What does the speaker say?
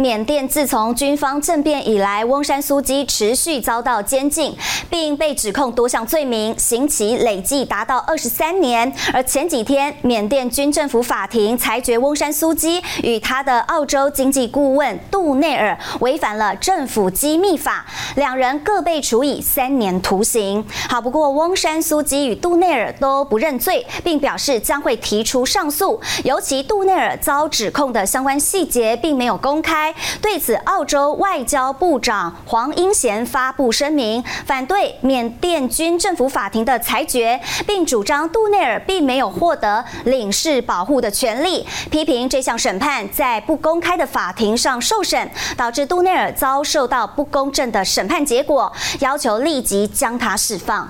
缅甸自从军方政变以来，翁山苏姬持续遭到监禁，并被指控多项罪名，刑期累计达到二十三年。而前几天，缅甸军政府法庭裁决翁山苏姬与他的澳洲经济顾问杜内尔违反了政府机密法，两人各被处以三年徒刑。好，不过翁山苏姬与杜内尔都不认罪，并表示将会提出上诉。尤其杜内尔遭指控的相关细节并没有公开对此，澳洲外交部长黄英贤发布声明，反对缅甸军政府法庭的裁决，并主张杜内尔并没有获得领事保护的权利，批评这项审判在不公开的法庭上受审，导致杜内尔遭受到不公正的审判结果，要求立即将他释放。